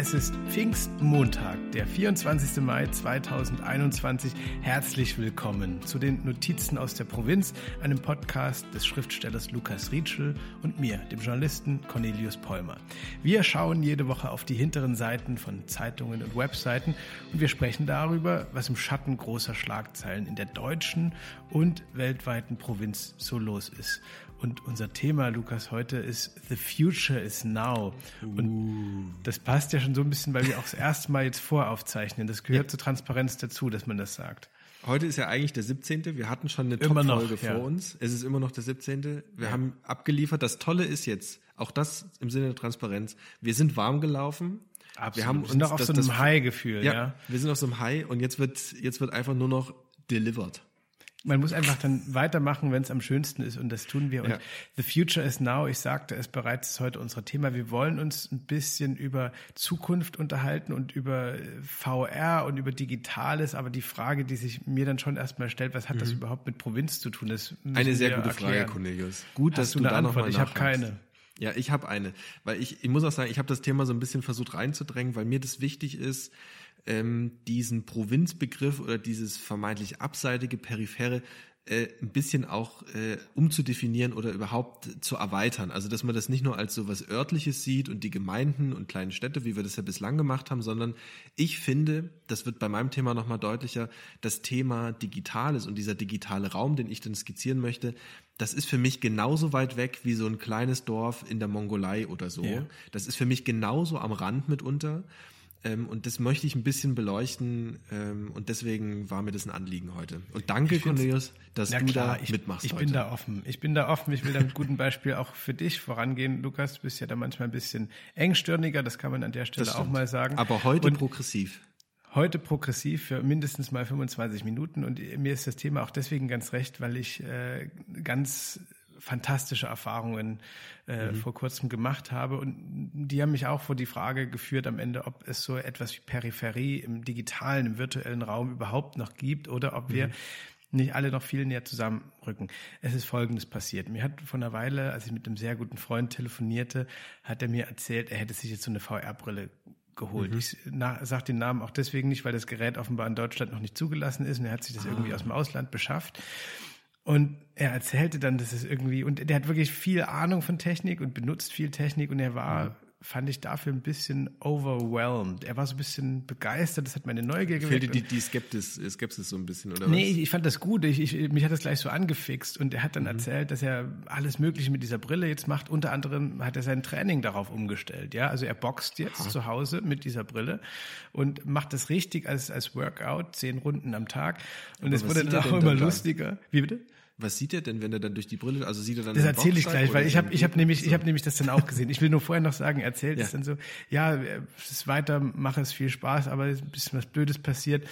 Es ist Pfingstmontag, der 24. Mai 2021. Herzlich willkommen zu den Notizen aus der Provinz, einem Podcast des Schriftstellers Lukas Rietschel und mir, dem Journalisten Cornelius Polmer. Wir schauen jede Woche auf die hinteren Seiten von Zeitungen und Webseiten und wir sprechen darüber, was im Schatten großer Schlagzeilen in der deutschen und weltweiten Provinz so los ist. Und unser Thema, Lukas, heute ist The Future is Now. Und uh. das passt ja schon so ein bisschen, weil wir auch das erste Mal jetzt voraufzeichnen. Das gehört ja. zur Transparenz dazu, dass man das sagt. Heute ist ja eigentlich der 17. Wir hatten schon eine Top-Folge ja. vor uns. Es ist immer noch der 17. Wir ja. haben abgeliefert. Das Tolle ist jetzt, auch das im Sinne der Transparenz, wir sind warm gelaufen. Absolut. Wir haben uns sind auch auf das, so einem High-Gefühl, ja, ja. Wir sind auf so einem High und jetzt wird, jetzt wird einfach nur noch delivered. Man muss einfach dann weitermachen, wenn es am schönsten ist und das tun wir. Und ja. The Future is Now, ich sagte es bereits, heute unser Thema. Wir wollen uns ein bisschen über Zukunft unterhalten und über VR und über Digitales. Aber die Frage, die sich mir dann schon erstmal stellt, was hat mhm. das überhaupt mit Provinz zu tun? Das eine sehr gute erklären. Frage, Cornelius. Gut, Hast dass du, du da nochmal Ich habe keine. Ja, ich habe eine, weil ich, ich muss auch sagen, ich habe das Thema so ein bisschen versucht reinzudrängen, weil mir das wichtig ist, ähm, diesen Provinzbegriff oder dieses vermeintlich abseitige, periphere äh, ein bisschen auch äh, umzudefinieren oder überhaupt zu erweitern. Also dass man das nicht nur als so was örtliches sieht und die Gemeinden und kleinen Städte, wie wir das ja bislang gemacht haben, sondern ich finde, das wird bei meinem Thema nochmal deutlicher, das Thema Digitales und dieser digitale Raum, den ich dann skizzieren möchte, das ist für mich genauso weit weg wie so ein kleines Dorf in der Mongolei oder so. Yeah. Das ist für mich genauso am Rand mitunter. Ähm, und das möchte ich ein bisschen beleuchten ähm, und deswegen war mir das ein Anliegen heute. Und danke, Cornelius, dass du klar, da ich, mitmachst. Ich heute. bin da offen. Ich bin da offen. Ich will da mit gutem Beispiel auch für dich vorangehen. Lukas, du bist ja da manchmal ein bisschen engstirniger, das kann man an der Stelle auch mal sagen. Aber heute und progressiv. Heute progressiv für mindestens mal 25 Minuten und mir ist das Thema auch deswegen ganz recht, weil ich äh, ganz fantastische Erfahrungen äh, mhm. vor kurzem gemacht habe. Und die haben mich auch vor die Frage geführt am Ende, ob es so etwas wie Peripherie im digitalen, im virtuellen Raum überhaupt noch gibt oder ob wir mhm. nicht alle noch viel näher zusammenrücken. Es ist Folgendes passiert. Mir hat vor einer Weile, als ich mit einem sehr guten Freund telefonierte, hat er mir erzählt, er hätte sich jetzt so eine VR-Brille geholt. Mhm. Ich sage den Namen auch deswegen nicht, weil das Gerät offenbar in Deutschland noch nicht zugelassen ist und er hat sich das ah. irgendwie aus dem Ausland beschafft. Und er erzählte dann, dass es irgendwie, und der hat wirklich viel Ahnung von Technik und benutzt viel Technik und er war, mhm. fand ich dafür ein bisschen overwhelmed. Er war so ein bisschen begeistert, das hat meine Neugier geweckt. Fehlte die, die Skeptis, Skepsis so ein bisschen, oder nee, was? Nee, ich, fand das gut. Ich, ich, mich hat das gleich so angefixt und er hat dann mhm. erzählt, dass er alles Mögliche mit dieser Brille jetzt macht. Unter anderem hat er sein Training darauf umgestellt. Ja, also er boxt jetzt Aha. zu Hause mit dieser Brille und macht das richtig als, als Workout, zehn Runden am Tag. Und es wurde dann auch immer lustiger. Wie bitte? Was sieht er denn, wenn er dann durch die Brille, also sieht er dann Das erzähle ich gleich, weil ich habe ich hab nämlich, so. ich habe nämlich das dann auch gesehen. Ich will nur vorher noch sagen, erzählt ja. es dann so, ja, es ist weiter, mache es viel Spaß, aber es ist ein bisschen was Blödes passiert.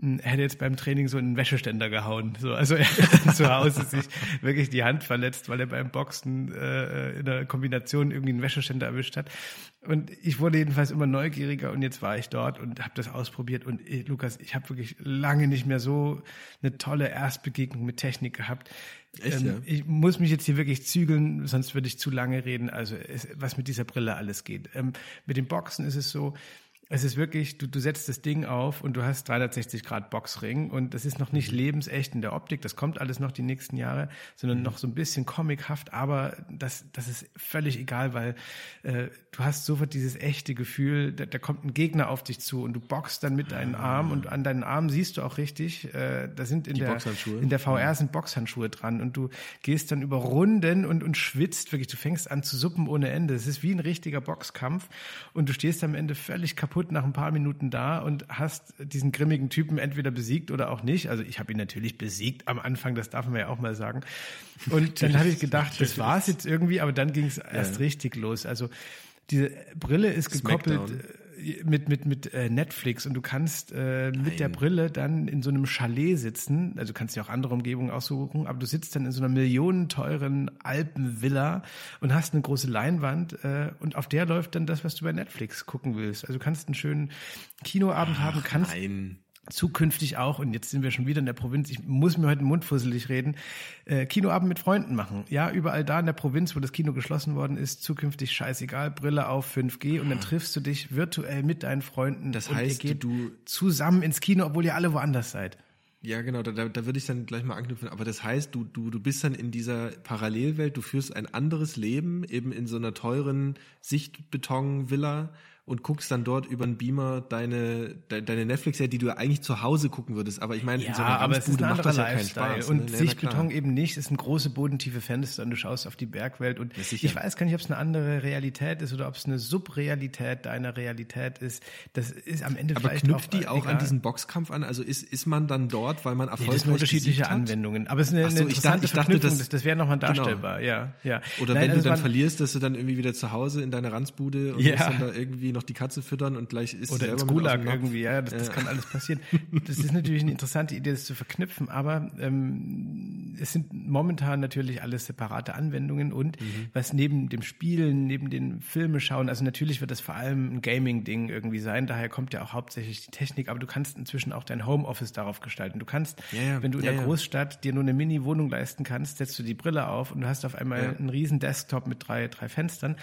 Hm, er hätte jetzt beim Training so einen Wäscheständer gehauen. So, also er hat zu Hause sich wirklich die Hand verletzt, weil er beim Boxen äh, in der Kombination irgendwie einen Wäscheständer erwischt hat. Und ich wurde jedenfalls immer neugieriger und jetzt war ich dort und habe das ausprobiert. Und ich, Lukas, ich habe wirklich lange nicht mehr so eine tolle Erstbegegnung mit Technik gehabt. Echt, ähm, ja? Ich muss mich jetzt hier wirklich zügeln, sonst würde ich zu lange reden. Also es, was mit dieser Brille alles geht. Ähm, mit dem Boxen ist es so, es ist wirklich, du, du setzt das Ding auf und du hast 360 Grad Boxring und das ist noch nicht mhm. lebensecht in der Optik, das kommt alles noch die nächsten Jahre, sondern mhm. noch so ein bisschen comichaft, aber das, das ist völlig egal, weil äh, du hast sofort dieses echte Gefühl, da, da kommt ein Gegner auf dich zu und du boxst dann mit deinen ah. Armen und an deinen Armen siehst du auch richtig, äh, da sind in der, in der VR sind Boxhandschuhe dran und du gehst dann über Runden und, und schwitzt wirklich, du fängst an zu suppen ohne Ende. Es ist wie ein richtiger Boxkampf und du stehst am Ende völlig kaputt kaputt nach ein paar Minuten da und hast diesen grimmigen Typen entweder besiegt oder auch nicht. Also ich habe ihn natürlich besiegt am Anfang, das darf man ja auch mal sagen. Und dann habe ich gedacht, das war's jetzt irgendwie, aber dann ging es erst ja. richtig los. Also diese Brille ist gekoppelt. Smackdown mit, mit, mit äh, Netflix und du kannst äh, mit der Brille dann in so einem Chalet sitzen. Also du kannst dir auch andere Umgebungen aussuchen, aber du sitzt dann in so einer millionenteuren Alpenvilla und hast eine große Leinwand äh, und auf der läuft dann das, was du bei Netflix gucken willst. Also du kannst einen schönen Kinoabend Ach, haben, kannst nein zukünftig auch, und jetzt sind wir schon wieder in der Provinz, ich muss mir heute den Mund fusselig reden, äh, Kinoabend mit Freunden machen. Ja, überall da in der Provinz, wo das Kino geschlossen worden ist, zukünftig scheißegal, Brille auf 5G und dann triffst du dich virtuell mit deinen Freunden. Das heißt, ihr geht du zusammen ins Kino, obwohl ihr alle woanders seid. Ja, genau, da, da, da würde ich dann gleich mal anknüpfen. Aber das heißt, du, du, du bist dann in dieser Parallelwelt, du führst ein anderes Leben, eben in so einer teuren Sichtbeton-Villa und guckst dann dort über einen Beamer deine, de, deine Netflix-Serie, die du eigentlich zu Hause gucken würdest. Aber ich meine, Ja, in so einer ist ein macht das ja keinen. Spaß. und ne? Ja, Sichtbeton eben nicht. Es sind große bodentiefe Fenster und du schaust auf die Bergwelt. Und Ja, ich weiß gar nicht, ob es eine andere Realität ist oder ob es eine Subrealität deiner Realität ist. Das ist am Ende Aber vielleicht knüpft die auch egal. an diesen Boxkampf an? Also ist, ist man dann dort, weil man Nee, erfolgreich das sind unterschiedliche? Anwendungen. Aber es ist eine, so, eine ich interessante dachte- ich dachte, Verknüpfung. das- das, wäre nochmal Genau. darstellbar. Ja, ja. Oder Nein, wenn du also dann man- verlierst, dass du dann irgendwie wieder zu Hause in deiner Ranzbude und Ja. dann da irgendwie noch die Katze füttern und gleich ist Oder ins Gulag irgendwie, ja, das, das kann alles passieren. Das ist natürlich eine interessante Idee, das zu verknüpfen, aber ähm, es sind momentan natürlich alles separate Anwendungen und Mhm. was neben dem Spielen, neben den Filme schauen, also natürlich wird das vor allem ein Gaming-Ding irgendwie sein, daher kommt ja auch hauptsächlich die Technik, aber du kannst inzwischen auch dein Homeoffice darauf gestalten. Du kannst, Ja, ja. wenn du in Ja, der ja. Großstadt dir nur eine Mini-Wohnung leisten kannst, setzt du die Brille auf und du hast auf einmal Ja. einen riesen Desktop mit drei, drei Fenstern.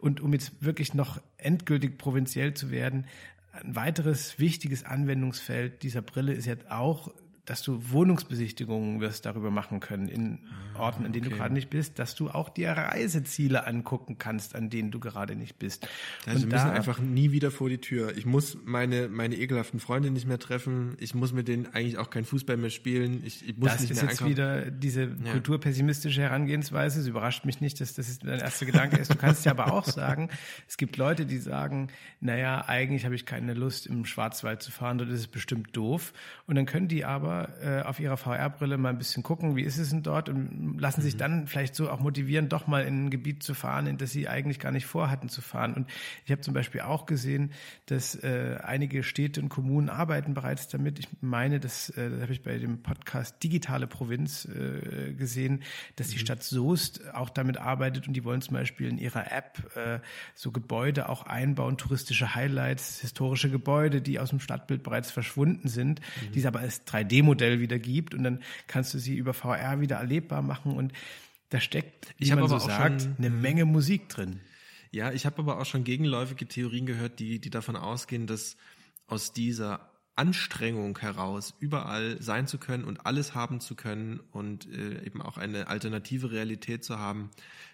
Und um jetzt wirklich noch endgültig provinziell zu werden, ein weiteres wichtiges Anwendungsfeld dieser Brille ist jetzt auch, dass du Wohnungsbesichtigungen wirst darüber machen können in Orten, an denen du okay. gerade nicht bist, dass du auch dir Reiseziele angucken kannst, an denen du gerade nicht bist. Also wir müssen da- einfach nie wieder vor die Tür. Ich muss meine, meine ekelhaften Freunde nicht mehr treffen. Ich muss mit denen eigentlich auch kein Fußball mehr spielen. Ich, ich muss Das nicht ist mehr jetzt einkaufen. wieder diese kulturpessimistische Herangehensweise. Es überrascht mich nicht, dass das dein erster Gedanke ist. Du kannst ja aber auch sagen, es gibt Leute, die sagen, naja, eigentlich habe ich keine Lust, im Schwarzwald zu fahren, dort ist es bestimmt doof. Und dann können die aber äh, auf ihrer VR-Brille mal ein bisschen gucken, wie ist es denn dort und lassen Mhm. sich dann vielleicht so auch motivieren, doch mal in ein Gebiet zu fahren, in das sie eigentlich gar nicht vorhatten zu fahren. Und ich habe zum Beispiel auch gesehen, dass äh, einige Städte und Kommunen arbeiten bereits damit. Ich meine, das, äh, das habe ich bei dem Podcast Digitale Provinz äh, gesehen, dass die Stadt Soest auch damit arbeitet und die wollen zum Beispiel in ihrer App äh, so Gebäude auch einbauen, touristische Highlights, historische Gebäude, die aus dem Stadtbild bereits verschwunden sind, die es aber als 3D-Modell wieder gibt und dann kannst du sie über VR wieder erlebbar machen und da steckt, wie Ich man so sagt, schon- eine Menge Musik drin. Ja, ich habe aber auch schon gegenläufige Theorien gehört, die, die davon ausgehen, dass aus dieser Anstrengung heraus, überall sein zu können und alles haben zu können und äh, eben auch eine alternative Realität zu haben,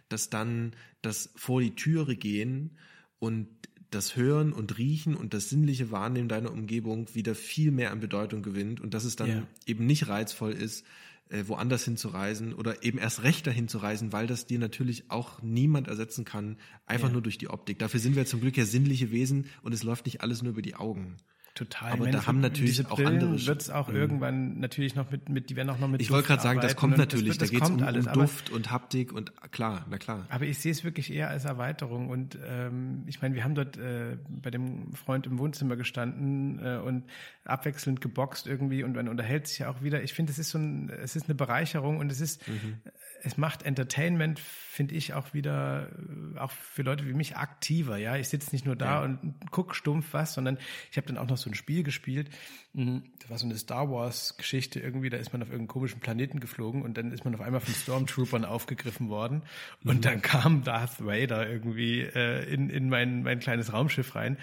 dass dann das vor die Türe gehen und das Hören und Riechen und das sinnliche Wahrnehmen deiner Umgebung wieder viel mehr an Bedeutung gewinnt und dass es dann Ja. eben nicht reizvoll ist, äh, woanders hinzureisen oder eben erst recht dahin zu reisen, weil das dir natürlich auch niemand ersetzen kann, einfach nur durch die Optik. Dafür sind wir zum Glück ja sinnliche Wesen und es läuft nicht alles nur über die Augen. Total. Aber da haben natürlich diese auch Brillen andere wird es auch irgendwann natürlich noch mit, mit, die werden auch noch mit Ich wollte gerade sagen, das kommt natürlich, wird- da geht es um, alles, um aber- Duft und Haptik und klar, na klar. Aber ich sehe es wirklich eher als Erweiterung. Und ähm, ich meine, wir haben dort äh, bei dem Freund im Wohnzimmer gestanden äh, und abwechselnd geboxt irgendwie und man unterhält sich ja auch wieder. Ich finde, es ist so ein, es ist eine Bereicherung und es ist, Mhm. es macht Entertainment, finde ich, auch wieder, äh, auch für Leute wie mich aktiver. Ja, ich sitze nicht nur da und guck stumpf was, sondern ich habe dann auch noch so ein Spiel gespielt. Mhm. Das war so eine Star Wars Geschichte irgendwie. Da ist man auf irgendeinen komischen Planeten geflogen und dann ist man auf einmal von Stormtroopern aufgegriffen worden und dann kam Darth Vader irgendwie äh, in, in mein, mein kleines Raumschiff rein.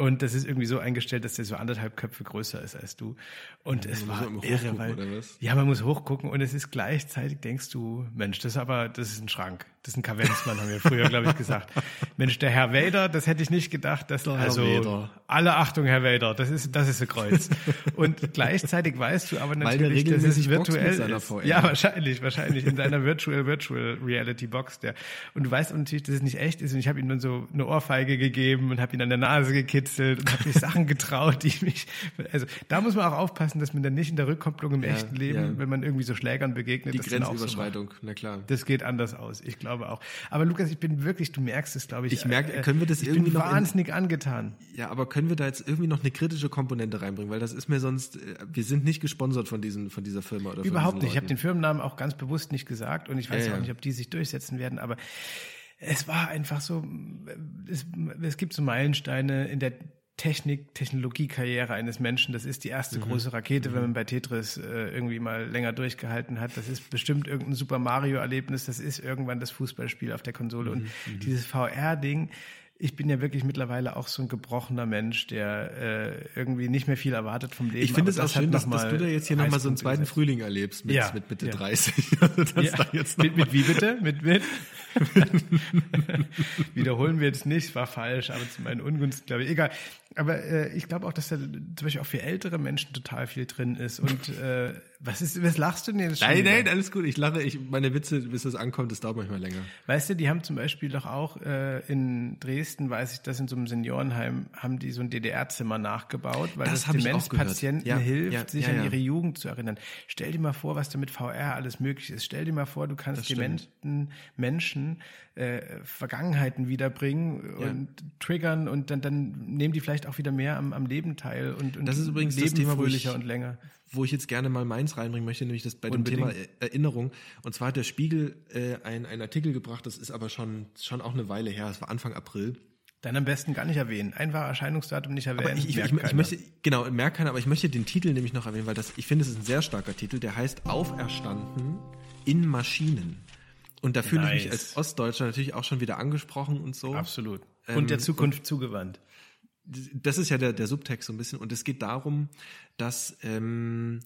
Und das ist irgendwie so eingestellt, dass der so anderthalb Köpfe größer ist als du. Und es muss war irre, weil, ja, man muss hochgucken und es ist gleichzeitig, denkst du, Mensch, das ist aber, das ist ein Schrank. Das ist ein Kavenzmann, haben wir früher, glaube ich, gesagt. Mensch, der Herr Vader, das hätte ich nicht gedacht, dass, Herr also, Vader. Alle Achtung, Herr Vader, das ist, das ist ein Kreuz. Und gleichzeitig weißt du aber natürlich, dass es virtuell ist. Ja, wahrscheinlich, wahrscheinlich in seiner Virtual, Virtual Reality Box, der. Und du weißt natürlich, dass es nicht echt ist und ich habe ihm dann so eine Ohrfeige gegeben und habe ihn an der Nase gekitzelt und habe mich Sachen getraut, die mich, also da muss man auch aufpassen, dass man dann nicht in der Rückkopplung im Ja, echten Leben, ja. wenn man irgendwie so Schlägern begegnet, Die auch so. Grenzüberschreitung, na klar. Das geht anders aus, ich glaube auch. Aber Lukas, ich bin wirklich, du merkst es, glaube ich. Ich merke, äh, können wir das ich irgendwie bin noch in- wahnsinnig angetan. Ja, aber können wir da jetzt irgendwie noch eine kritische Komponente reinbringen? Weil das ist mir sonst, äh, wir sind nicht gesponsert von diesen, von dieser Firma oder Überhaupt nicht. Ich diesen habe den Firmennamen auch ganz bewusst nicht gesagt und ich weiß Ja, auch ja. nicht, ob die sich durchsetzen werden, aber es war einfach so, es, es gibt so Meilensteine in der Technik, Technologiekarriere eines Menschen. Das ist die erste mhm. große Rakete, mhm. wenn man bei Tetris äh, irgendwie mal länger durchgehalten hat. Das ist bestimmt irgendein Super Mario-Erlebnis. Das ist irgendwann das Fußballspiel auf der Konsole. Und mhm. dieses VR-Ding, ich bin ja wirklich mittlerweile auch so ein gebrochener Mensch, der äh, irgendwie nicht mehr viel erwartet vom Leben. Ich finde es auch schön, dass, dass, du da jetzt hier nochmal so einen zweiten gesetzt. Frühling erlebst mit, ja, mit Mitte ja. 30. Also ja. mit, mit wie bitte? Mit, mit? Wiederholen wir jetzt nicht, war falsch, aber zu meinen Ungunsten, glaube ich. Egal. Aber äh, ich glaube auch, dass da zum Beispiel auch für ältere Menschen total viel drin ist. Und äh, was ist, was lachst du denn jetzt schon? Nein, nein, alles gut. Ich lache, ich, meine Witze, bis das ankommt, das dauert manchmal länger. Weißt du, die haben zum Beispiel doch auch äh, in Dresden, weiß ich, dass in so einem Seniorenheim haben die so ein DDR-Zimmer nachgebaut, weil das, das Demenzpatienten ja, hilft, ja, sich ja, an ihre Jugend zu erinnern. Stell dir mal vor, was da mit VR alles möglich ist. Stell dir mal vor, du kannst dementen Menschen äh, Vergangenheiten wiederbringen und triggern und dann, dann nehmen die vielleicht auch wieder mehr am, am Leben teil und, und das ist übrigens leben das Thema, fröhlicher ich, und länger. Wo ich jetzt gerne mal meins reinbringen möchte, nämlich das bei Unbedingt. dem Thema Erinnerung. Und zwar hat der Spiegel äh, ein, ein Artikel gebracht, das ist aber schon, schon auch eine Weile her, es war Anfang April. Dann am besten gar nicht erwähnen. Einfach Erscheinungsdatum nicht erwähnen. ich, ich, ich, ich, möchte, genau, merkt keiner, aber ich möchte den Titel nämlich noch erwähnen, weil das, ich finde, es ist ein sehr starker Titel, der heißt Auferstanden in Maschinen. Und da fühle nice. ich mich als Ostdeutscher natürlich auch schon wieder angesprochen und so. Absolut. Und ähm, der Zukunft und zugewandt. Das ist ja der, der Subtext so ein bisschen. Und es geht darum, dass, ähm,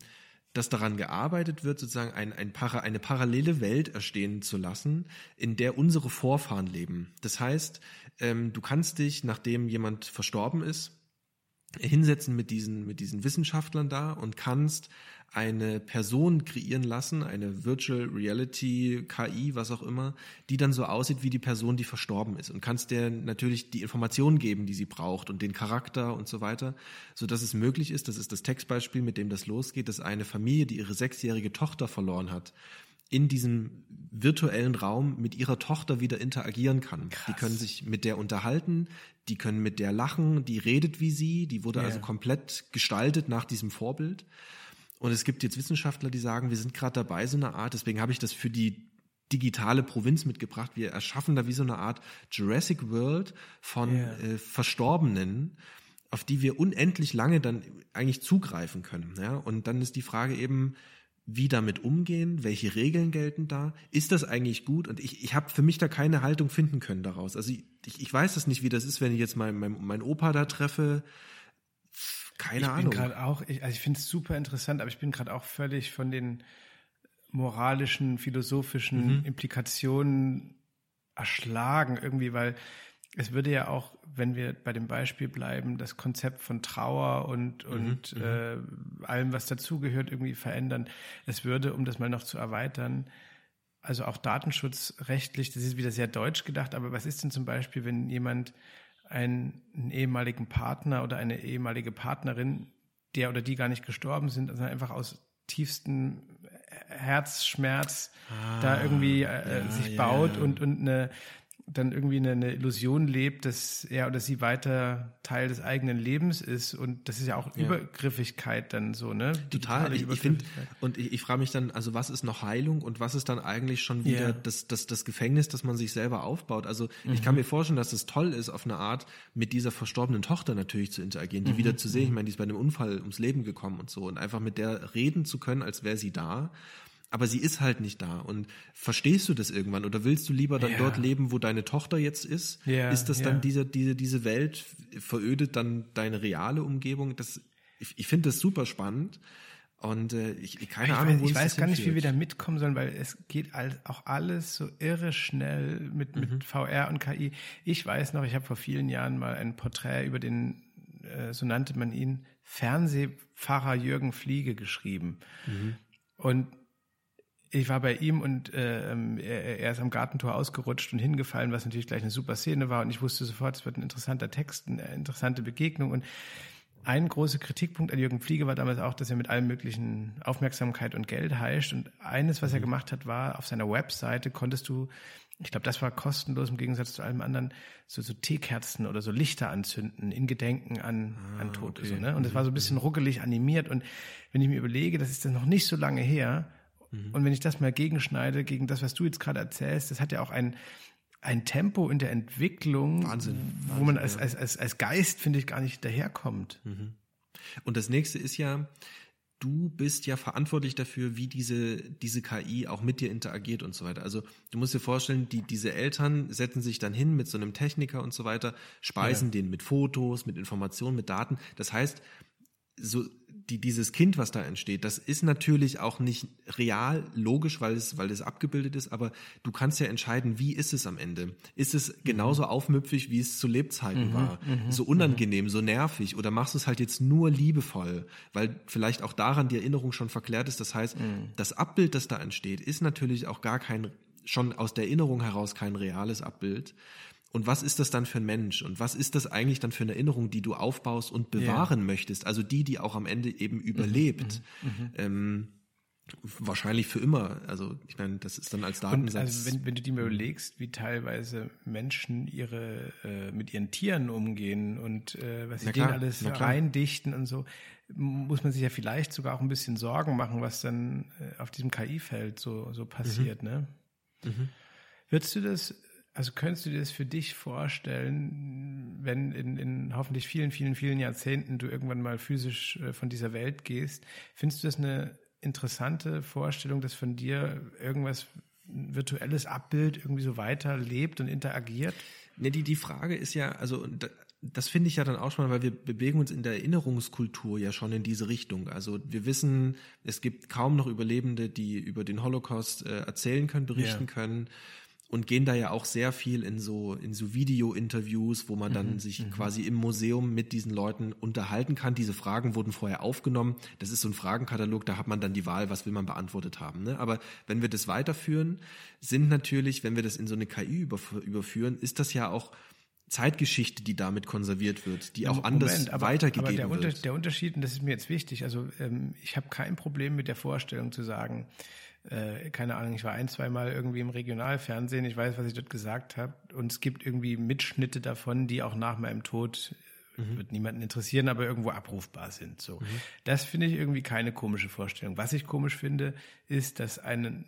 dass daran gearbeitet wird, sozusagen ein, ein Para, eine parallele Welt erstehen zu lassen, in der unsere Vorfahren leben. Das heißt, ähm, du kannst dich, nachdem jemand verstorben ist, hinsetzen mit diesen, mit diesen Wissenschaftlern da und kannst eine Person kreieren lassen, eine Virtual Reality, KI, was auch immer, die dann so aussieht wie die Person, die verstorben ist und kannst der natürlich die Informationen geben, die sie braucht und den Charakter und so weiter, so dass es möglich ist, das ist das Textbeispiel, mit dem das losgeht, dass eine Familie, die ihre sechsjährige Tochter verloren hat, in diesem virtuellen Raum mit ihrer Tochter wieder interagieren kann. Krass. Die können sich mit der unterhalten, die können mit der lachen, die redet wie sie, die wurde yeah. also komplett gestaltet nach diesem Vorbild. Und es gibt jetzt Wissenschaftler, die sagen, wir sind gerade dabei, so eine Art, deswegen habe ich das für die digitale Provinz mitgebracht. Wir erschaffen da wie so eine Art Jurassic World von yeah. äh, Verstorbenen, auf die wir unendlich lange dann eigentlich zugreifen können. Ja? Und dann ist die Frage eben, wie damit umgehen, welche Regeln gelten da, ist das eigentlich gut? Und ich, ich habe für mich da keine Haltung finden können daraus. Also ich, ich weiß das nicht, wie das ist, wenn ich jetzt meinen mein, mein Opa da treffe, keine ich Ahnung. Ich bin gerade auch, ich, also ich finde es super interessant, aber ich bin gerade auch völlig von den moralischen, philosophischen mhm. Implikationen erschlagen irgendwie, weil es würde ja auch, wenn wir bei dem Beispiel bleiben, das Konzept von Trauer und, mhm, und mhm. äh, allem, was dazugehört, irgendwie verändern. Es würde, um das mal noch zu erweitern, also auch datenschutzrechtlich, das ist wieder sehr deutsch gedacht, aber was ist denn zum Beispiel, wenn jemand einen, ehemaligen Partner oder eine ehemalige Partnerin, der oder die gar nicht gestorben sind, sondern einfach aus tiefstem Herzschmerz ah, da irgendwie äh, ja, sich baut ja. und und eine dann irgendwie eine, eine, Illusion lebt, dass er oder sie weiter Teil des eigenen Lebens ist und das ist ja auch ja. Übergriffigkeit dann so, ne? Total. Ich, ich finde und ich, ich frage mich dann, also was ist noch Heilung und was ist dann eigentlich schon wieder yeah. das, das, das Gefängnis, das man sich selber aufbaut? Also mhm. ich kann mir vorstellen, dass es toll ist, auf eine Art mit dieser verstorbenen Tochter natürlich zu interagieren, die mhm. wieder zu sehen. Ich mhm. meine, die ist bei einem Unfall ums Leben gekommen und so und einfach mit der reden zu können, als wäre sie da aber sie ist halt nicht da. Und verstehst du das irgendwann? Oder willst du lieber dann ja. dort leben, wo deine Tochter jetzt ist? Ja, ist das ja. dann diese, diese, diese Welt, verödet dann deine reale Umgebung? Das, ich, ich finde das super spannend. Und äh, ich, keine ich Ahnung, wo Ich weiß gar nicht, wie wir da mitkommen sollen, weil es geht auch alles so irre schnell mit, mit mhm. VR und KI. Ich weiß noch, ich habe vor vielen Jahren mal ein Porträt über den, äh, so nannte man ihn, Fernsehpfarrer Jürgen Fliege geschrieben. Mhm. Und ich war bei ihm und äh, ähm, er, er, ist am Gartentor ausgerutscht und hingefallen, was natürlich gleich eine super Szene war. Und ich wusste sofort, es wird ein interessanter Text, eine interessante Begegnung. Und ein großer Kritikpunkt an Jürgen Fliege war damals auch, dass er mit allem möglichen Aufmerksamkeit und Geld heischt. Und eines, was er mhm. gemacht hat, war, auf seiner Webseite konntest du, ich glaube, das war kostenlos im Gegensatz zu allem anderen, so, so Teekerzen oder so Lichter anzünden in Gedenken an, ah, an Tote. Okay. So, ne? Und das war so ein bisschen mhm. ruckelig animiert. Und wenn ich mir überlege, das ist dann noch nicht so lange her, und wenn ich das mal gegenschneide, gegen das, was du jetzt gerade erzählst, das hat ja auch ein, ein Tempo in der Entwicklung, Wahnsinn, wo Wahnsinn, man als, als, als, als Geist, finde ich, gar nicht daherkommt. Und das nächste ist ja, du bist ja verantwortlich dafür, wie diese, diese KI auch mit dir interagiert und so weiter. Also du musst dir vorstellen, die, diese Eltern setzen sich dann hin mit so einem Techniker und so weiter, speisen Ja. den mit Fotos, mit Informationen, mit Daten. Das heißt, so die, dieses Kind, was da entsteht, das ist natürlich auch nicht real, logisch, weil es, weil es abgebildet ist, aber du kannst ja entscheiden, wie ist es am Ende? Ist es genauso aufmüpfig, wie es zu Lebzeiten war? So unangenehm, so nervig? Oder machst du es halt jetzt nur liebevoll, weil vielleicht auch daran die Erinnerung schon verklärt ist? Das heißt, das Abbild, das da entsteht, ist natürlich auch gar kein, schon aus der Erinnerung heraus kein reales Abbild. Und was ist das dann für ein Mensch? Und was ist das eigentlich dann für eine Erinnerung, die du aufbaust und bewahren möchtest? Also die, die auch am Ende eben überlebt. Ähm, wahrscheinlich für immer. Also ich meine, das ist dann als Und Datensatz. also wenn, wenn du dir mal überlegst, wie teilweise Menschen ihre äh, mit ihren Tieren umgehen und äh, was sie denen alles reindichten und so, muss man sich ja vielleicht sogar auch ein bisschen Sorgen machen, was dann äh, auf diesem KI-Feld so, so passiert, ne? Würdest du das, also könntest du dir das für dich vorstellen, wenn in, in hoffentlich vielen, vielen, vielen Jahrzehnten du irgendwann mal physisch äh, von dieser Welt gehst, findest du das eine interessante Vorstellung, dass von dir irgendwas ein virtuelles Abbild irgendwie so weiterlebt und interagiert? Ne, die, die Frage ist ja, also da- das finde ich ja dann auch schon, weil wir bewegen uns in der Erinnerungskultur ja schon in diese Richtung. Also wir wissen, es gibt kaum noch Überlebende, die über den Holocaust äh, erzählen können, berichten Ja. können und gehen da ja auch sehr viel in so in so Video-Interviews, wo man dann sich quasi im Museum mit diesen Leuten unterhalten kann. Diese Fragen wurden vorher aufgenommen. Das ist so ein Fragenkatalog, da hat man dann die Wahl, was will man beantwortet haben. Ne? Aber wenn wir das weiterführen, sind natürlich, wenn wir das in so eine KI überf- überführen, ist das ja auch Zeitgeschichte, die damit konserviert wird, die auch Moment, anders aber, weitergegeben aber der, Unter, wird. der Unterschied, und das ist mir jetzt wichtig, also ähm, ich habe kein Problem mit der Vorstellung zu sagen, äh, keine Ahnung, ich war ein, zwei Mal irgendwie im Regionalfernsehen, ich weiß, was ich dort gesagt habe, und es gibt irgendwie Mitschnitte davon, die auch nach meinem Tod Mhm. wird niemanden interessieren, aber irgendwo abrufbar sind. So, das finde ich irgendwie keine komische Vorstellung. Was ich komisch finde, ist, dass einen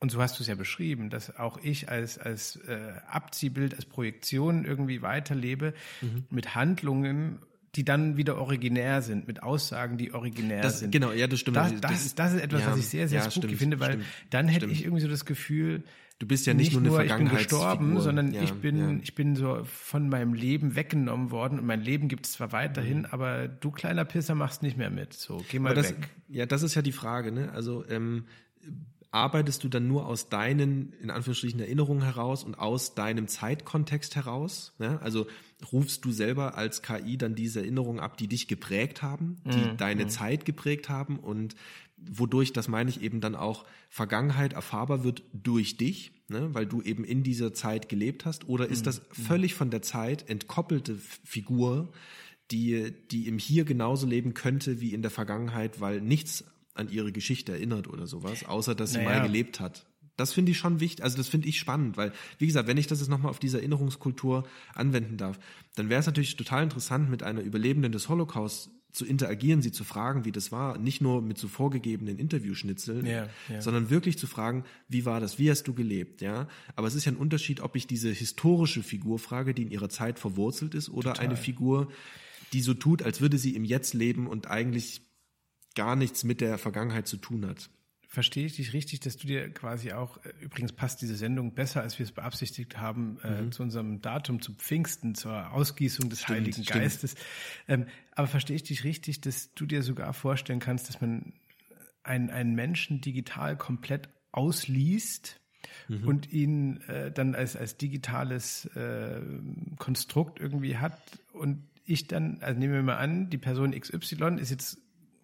und so hast du es ja beschrieben, dass auch ich als, als äh, Abziehbild, als Projektion irgendwie weiterlebe Mhm. mit Handlungen, die dann wieder originär sind, mit Aussagen, die originär Das, sind. genau, ja, das stimmt. Das, das, ist, das ist etwas, ja, was ich sehr, sehr ja, spooky stimmt, finde, weil stimmt, dann hätte stimmt. ich irgendwie so das Gefühl, Du bist ja nicht, nur eine ich bin gestorben, sondern ja, ich bin, ich bin so von meinem Leben weggenommen worden und mein Leben gibt es zwar weiterhin, aber du kleiner Pisser machst nicht mehr mit. So, geh mal Mhm. Das, weg. ja, das ist ja die Frage, ne? Also ähm, arbeitest du dann nur aus deinen, in Anführungsstrichen, Erinnerungen heraus und aus deinem Zeitkontext heraus? Ne? Also rufst du selber als KI dann diese Erinnerungen ab, die dich geprägt haben, die deine Zeit geprägt haben und wodurch, das meine ich eben dann auch, Vergangenheit erfahrbar wird durch dich, ne? weil du eben in dieser Zeit gelebt hast? Oder ist das völlig von der Zeit entkoppelte Figur, die, die im Hier genauso leben könnte wie in der Vergangenheit, weil nichts an ihre Geschichte erinnert oder sowas, außer dass sie Naja. mal gelebt hat. Das finde ich schon wichtig, also das finde ich spannend, weil, wie gesagt, wenn ich das jetzt nochmal auf diese Erinnerungskultur anwenden darf, dann wäre es natürlich total interessant, mit einer Überlebenden des Holocaust zu interagieren, sie zu fragen, wie das war, nicht nur mit so vorgegebenen Interviewschnitzeln, Ja, ja. sondern wirklich zu fragen, wie war das, wie hast du gelebt, ja? Aber es ist ja ein Unterschied, ob ich diese historische Figur frage, die in ihrer Zeit verwurzelt ist, oder eine Figur, die so tut, als würde sie im Jetzt leben und eigentlich gar nichts mit der Vergangenheit zu tun hat. Verstehe ich dich richtig, dass du dir quasi auch, äh, übrigens passt diese Sendung besser, als wir es beabsichtigt haben, äh, zu unserem Datum, zu Pfingsten, zur Ausgießung des Heiligen Mhm. stimmt. Geistes. Ähm, aber verstehe ich dich richtig, dass du dir sogar vorstellen kannst, dass man einen, einen Menschen digital komplett ausliest Mhm. und ihn äh, dann als, als digitales äh, Konstrukt irgendwie hat und ich dann, also nehmen wir mal an, die Person XY ist jetzt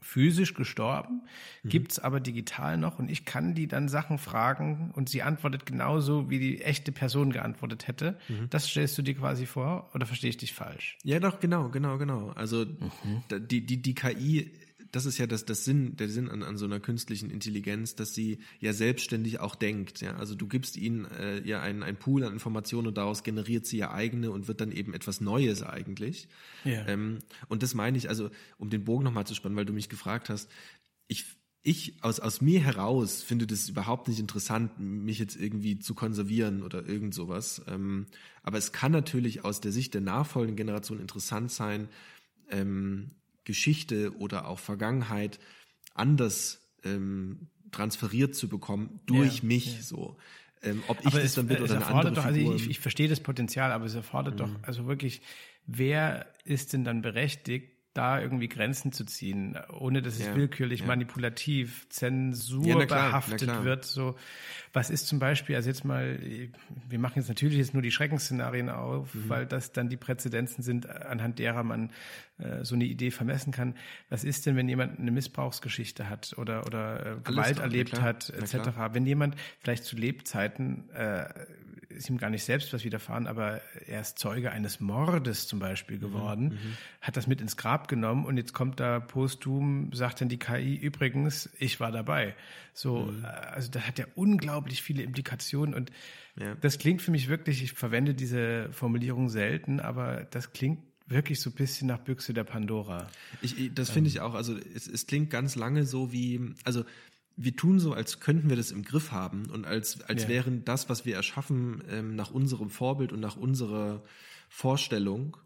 physisch gestorben, Mhm. gibt's aber digital noch und ich kann die dann Sachen fragen und sie antwortet genauso, wie die echte Person geantwortet hätte. Mhm. Das stellst du dir quasi vor oder verstehe ich dich falsch? Ja, doch, genau, genau, genau. Also Mhm. die, die, die KI, das ist ja das, das Sinn, der Sinn an, an so einer künstlichen Intelligenz, dass sie ja selbstständig auch denkt. Ja? Also du gibst ihnen äh, ja einen, einen Pool an Informationen und daraus generiert sie ja eigene und wird dann eben etwas Neues eigentlich. Ja. Ähm, und das meine ich, also um den Bogen nochmal zu spannen, weil du mich gefragt hast, ich ich aus, aus mir heraus finde das überhaupt nicht interessant, mich jetzt irgendwie zu konservieren oder irgend sowas. Ähm, aber es kann natürlich aus der Sicht der nachfolgenden Generation interessant sein, ähm, Geschichte oder auch Vergangenheit anders ähm, transferiert zu bekommen durch ja, mich ja. so. Ähm, ob ich aber das es, dann bin oder eine andere doch, also ich, ich verstehe das Potenzial, aber es erfordert mhm. doch, also wirklich, wer ist denn dann berechtigt, da irgendwie Grenzen zu ziehen, ohne dass es ja, willkürlich, ja. manipulativ, Zensur ja, wird. So, was ist zum Beispiel, also jetzt mal, wir machen jetzt natürlich jetzt nur die Schreckensszenarien auf, mhm. weil das dann die Präzedenzen sind, anhand derer man äh, so eine Idee vermessen kann. Was ist denn, wenn jemand eine Missbrauchsgeschichte hat oder oder äh, Gewalt erlebt hat, etc. Wenn jemand vielleicht zu Lebzeiten äh, ist ihm gar nicht selbst was widerfahren, aber er ist Zeuge eines Mordes zum Beispiel geworden, mhm. hat das mit ins Grab genommen und jetzt kommt da posthum, sagt dann die KI übrigens, ich war dabei. So, mhm. also das hat ja unglaublich viele Implikationen und ja. das klingt für mich wirklich, ich verwende diese Formulierung selten, aber das klingt wirklich so ein bisschen nach Büchse der Pandora. Ich, das finde ich ähm. auch, also es, es klingt ganz lange so wie, also wir tun so, als könnten wir das im Griff haben und als, als ja. wären das, was wir erschaffen, ähm, nach unserem Vorbild und nach unserer Vorstellung.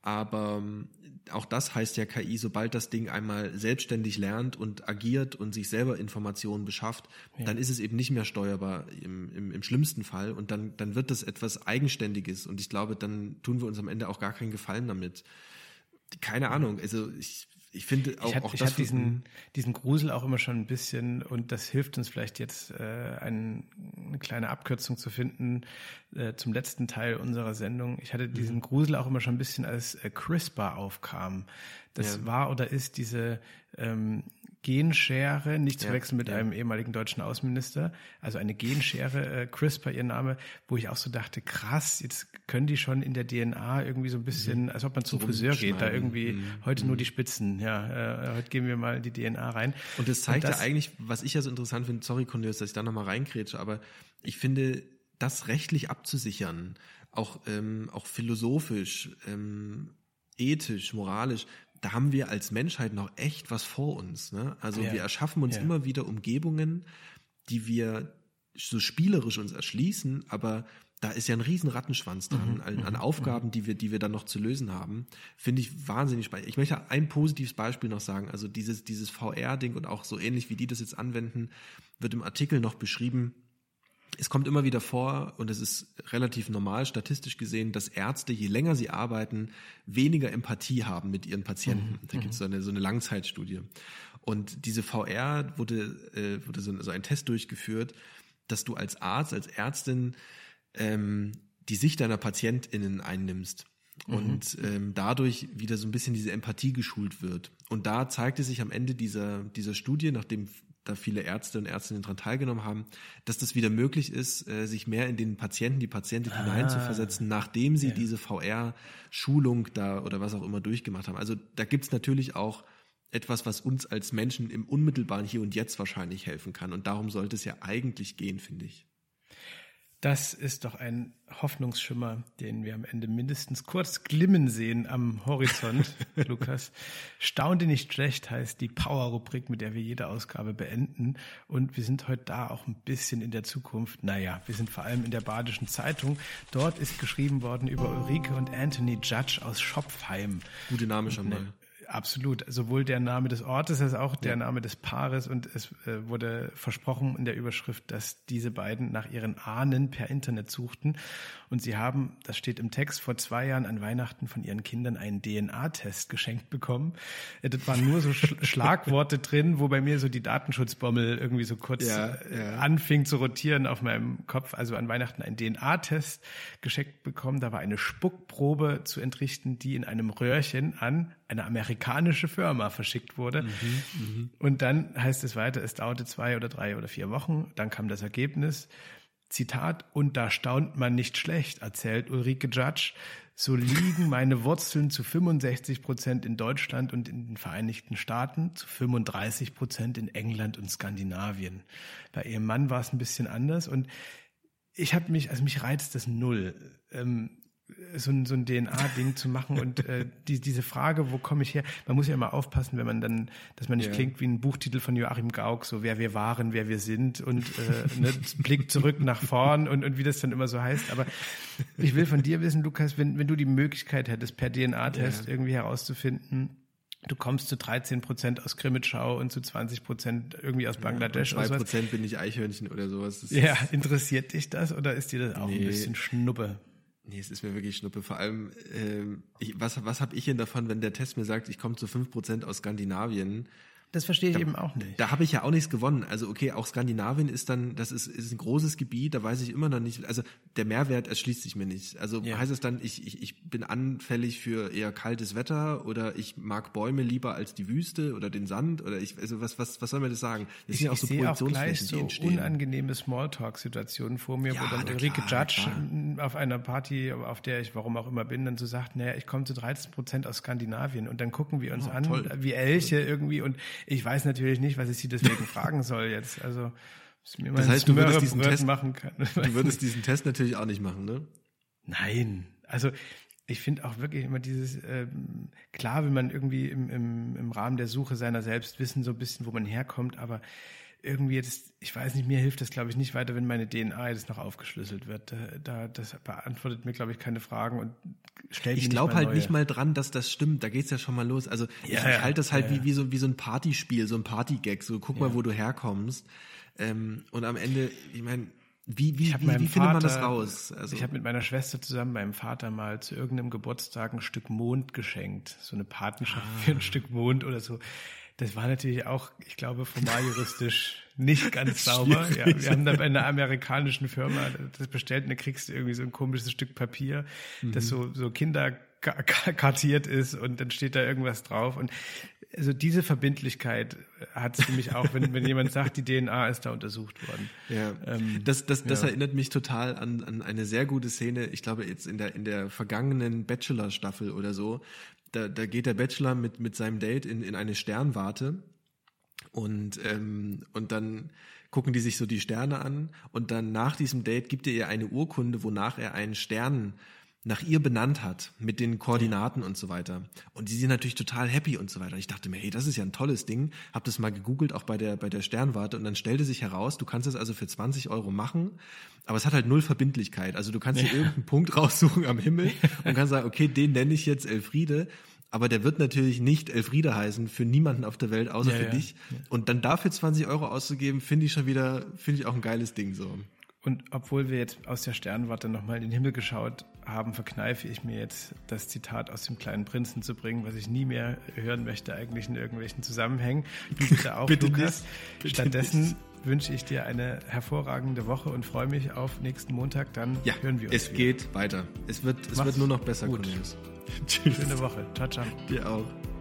Aber ähm, auch das heißt ja KI, sobald das Ding einmal selbstständig lernt und agiert und sich selber Informationen beschafft, ja. dann ist es eben nicht mehr steuerbar im, im, im schlimmsten Fall und dann, dann wird das etwas Eigenständiges und ich glaube, dann tun wir uns am Ende auch gar keinen Gefallen damit. Keine Ahnung, also ich ich finde auch, ich hatte, auch ich das diesen, diesen Grusel auch immer schon ein bisschen und das hilft uns vielleicht jetzt äh, ein, eine kleine Abkürzung zu finden äh, zum letzten Teil unserer Sendung. Ich hatte diesen mhm. Grusel auch immer schon ein bisschen, als äh, CRISPR aufkam. Das ja. war oder ist diese ähm, Genschere, nicht zu ja, wechseln mit ja. einem ehemaligen deutschen Außenminister, also eine Genschere, äh, CRISPR ihr Name, wo ich auch so dachte, krass, jetzt können die schon in der DNA irgendwie so ein bisschen, mhm. als ob man zum Friseur geht, da irgendwie mhm. heute mhm. nur die Spitzen, ja, äh, heute gehen wir mal die DNA rein. Und das zeigt Und das, ja eigentlich, was ich ja so interessant finde, sorry Cornelius, dass ich da nochmal reinkrätsche, aber ich finde, das rechtlich abzusichern, auch, ähm, auch philosophisch, ähm, ethisch, moralisch, da haben wir als Menschheit noch echt was vor uns. Ne? Also ja. wir erschaffen uns ja. immer wieder Umgebungen, die wir so spielerisch uns erschließen, aber da ist ja ein riesen Rattenschwanz dran mhm. an, an, mhm. Aufgaben, die wir, die wir dann noch zu lösen haben. Finde ich wahnsinnig spannend. Ich möchte ein positives Beispiel noch sagen. Also dieses, dieses VR-Ding und auch so ähnlich wie die das jetzt anwenden, wird im Artikel noch beschrieben, es kommt immer wieder vor, und es ist relativ normal statistisch gesehen, dass Ärzte, je länger sie arbeiten, weniger Empathie haben mit ihren Patienten. Mhm. Da gibt es so eine, so eine Langzeitstudie. Und diese VR wurde, äh, wurde so, so ein Test durchgeführt, dass du als Arzt, als Ärztin ähm, die Sicht deiner PatientInnen einnimmst und mhm. ähm, dadurch wieder so ein bisschen diese Empathie geschult wird. Und da zeigte sich am Ende dieser, dieser Studie, nachdem da viele Ärzte und Ärztinnen daran teilgenommen haben, dass das wieder möglich ist, äh, sich mehr in den Patienten, die Patientin ah. hineinzuversetzen, nachdem sie ja. diese VR-Schulung da oder was auch immer durchgemacht haben. Also da gibt's natürlich auch etwas, was uns als Menschen im unmittelbaren Hier und Jetzt wahrscheinlich helfen kann. Und darum sollte es ja eigentlich gehen, finde ich. Das ist doch ein Hoffnungsschimmer, den wir am Ende mindestens kurz glimmen sehen am Horizont, Lukas. Staunte nicht schlecht heißt die Power-Rubrik, mit der wir jede Ausgabe beenden. Und wir sind heute da auch ein bisschen in der Zukunft. Naja, wir sind vor allem in der Badischen Zeitung. Dort ist geschrieben worden über Ulrike und Anthony Judge aus Schopfheim. Gute Name schon mal. Absolut. Sowohl der Name des Ortes als auch der ja. Name des Paares. Und es äh, wurde versprochen in der Überschrift, dass diese beiden nach ihren Ahnen per Internet suchten. Und sie haben, das steht im Text, vor zwei Jahren an Weihnachten von ihren Kindern einen DNA-Test geschenkt bekommen. Äh, das waren nur so Sch Schlagworte drin, wo bei mir so die Datenschutzbommel irgendwie so kurz ja, äh, ja. anfing zu rotieren auf meinem Kopf. Also an Weihnachten einen DNA-Test geschenkt bekommen. Da war eine Spuckprobe zu entrichten, die in einem Röhrchen an eine amerikanische Firma verschickt wurde. Mhm, mh. Und dann heißt es weiter, es dauerte zwei oder drei oder vier Wochen. Dann kam das Ergebnis. Zitat, und da staunt man nicht schlecht, erzählt Ulrike Judge. So liegen meine Wurzeln zu 65 Prozent in Deutschland und in den Vereinigten Staaten, zu 35 Prozent in England und Skandinavien. Bei ihrem Mann war es ein bisschen anders und ich habe mich, also mich reizt das null. Ähm, so ein, so ein DNA-Ding zu machen und äh, die, diese Frage, wo komme ich her? Man muss ja immer aufpassen, wenn man dann, dass man nicht ja. klingt wie ein Buchtitel von Joachim Gauck, so wer wir waren, wer wir sind und äh, ne, Blick zurück nach vorn und, und wie das dann immer so heißt. Aber ich will von dir wissen, Lukas, wenn, wenn du die Möglichkeit hättest, per DNA-Test ja. irgendwie herauszufinden, du kommst zu 13 Prozent aus Krimitschau und zu 20 Prozent irgendwie aus Bangladesch. Ja, 2 Prozent bin ich Eichhörnchen oder sowas. Das ja, interessiert dich das oder ist dir das auch nee. ein bisschen Schnuppe? Nee, es ist mir wirklich Schnuppe. Vor allem, äh, ich, was, was habe ich denn davon, wenn der Test mir sagt, ich komme zu fünf Prozent aus Skandinavien? Das verstehe ich da, eben auch nicht. Da habe ich ja auch nichts gewonnen. Also okay, auch Skandinavien ist dann, das ist, ist ein großes Gebiet, da weiß ich immer noch nicht, also der Mehrwert erschließt sich mir nicht. Also ja. heißt es dann, ich, ich, ich bin anfällig für eher kaltes Wetter oder ich mag Bäume lieber als die Wüste oder den Sand oder ich, also was, was, was soll mir das sagen? Das ich, sind ja auch so Projektionsflächen, so die entstehen. unangenehme Smalltalk-Situationen vor mir, ja, wo dann Ulrike klar, Judge klar. auf einer Party, auf der ich warum auch immer bin, dann so sagt, naja, ich komme zu 13 Prozent aus Skandinavien und dann gucken wir uns oh, an, toll. wie Elche irgendwie und ich weiß natürlich nicht, was ich sie deswegen fragen soll jetzt. Also das heißt, du würdest diesen Test machen kann. Du würdest diesen Test natürlich auch nicht machen, ne? Nein, also ich finde auch wirklich immer dieses, ähm, klar will man irgendwie im, im, im Rahmen der Suche seiner selbst wissen, so ein bisschen, wo man herkommt, aber irgendwie jetzt, ich weiß nicht, mir hilft das, glaube ich, nicht weiter, wenn meine DNA jetzt noch aufgeschlüsselt wird. Da, da das beantwortet mir, glaube ich, keine Fragen und stellt Ich glaube halt neue. nicht mal dran, dass das stimmt. Da geht's ja schon mal los. Also ja, ich, ich halte das halt ja, wie, wie, so, wie so ein Partyspiel, so ein Partygag. So guck mal, wo du herkommst. Ähm, und am Ende, ich meine, wie, wie, wie, wie findet man das raus? Also, ich habe mit meiner Schwester zusammen meinem Vater mal zu irgendeinem Geburtstag ein Stück Mond geschenkt. So eine Patenschaft ah. für ein Stück Mond oder so. Das war natürlich auch, ich glaube, formal juristisch nicht ganz sauber. Ja, wir haben da bei einer amerikanischen Firma das bestellt und da kriegst du irgendwie so ein komisches Stück Papier, mhm. das so, so Kinder kartiert ist und dann steht da irgendwas drauf und also diese Verbindlichkeit hat es für mich auch, wenn, wenn jemand sagt, die DNA ist da untersucht worden. Ja, ähm, das, das, das ja. erinnert mich total an, an eine sehr gute Szene, ich glaube jetzt in der, in der vergangenen Bachelor-Staffel oder so, da, da geht der Bachelor mit, mit seinem Date in, in eine Sternwarte und, ähm, und dann gucken die sich so die Sterne an und dann nach diesem Date gibt er ihr eine Urkunde, wonach er einen Stern nach ihr benannt hat, mit den Koordinaten und so weiter. Und die sind natürlich total happy und so weiter. Ich dachte mir, hey, das ist ja ein tolles Ding. Hab das mal gegoogelt, auch bei der, bei der Sternwarte. Und dann stellte sich heraus, du kannst es also für 20 Euro machen, aber es hat halt null Verbindlichkeit. Also du kannst dir irgendeinen Punkt raussuchen am Himmel und kannst sagen, okay, den nenne ich jetzt Elfriede. Aber der wird natürlich nicht Elfriede heißen für niemanden auf der Welt, außer ja, für ja. dich. Und dann dafür 20 Euro auszugeben, finde ich schon wieder, finde ich auch ein geiles Ding so. Und obwohl wir jetzt aus der Sternwarte nochmal in den Himmel geschaut haben, verkneife ich mir jetzt das Zitat aus dem kleinen Prinzen zu bringen, was ich nie mehr hören möchte, eigentlich in irgendwelchen Zusammenhängen. Du bitte auch, bitte Lukas. Bitte Stattdessen nicht. wünsche ich dir eine hervorragende Woche und freue mich auf nächsten Montag. Dann ja, hören wir uns. Es wieder. geht weiter. Es wird, es wird nur noch besser, gut. Tschüss. Schöne Woche. Ciao, ciao. Dir auch.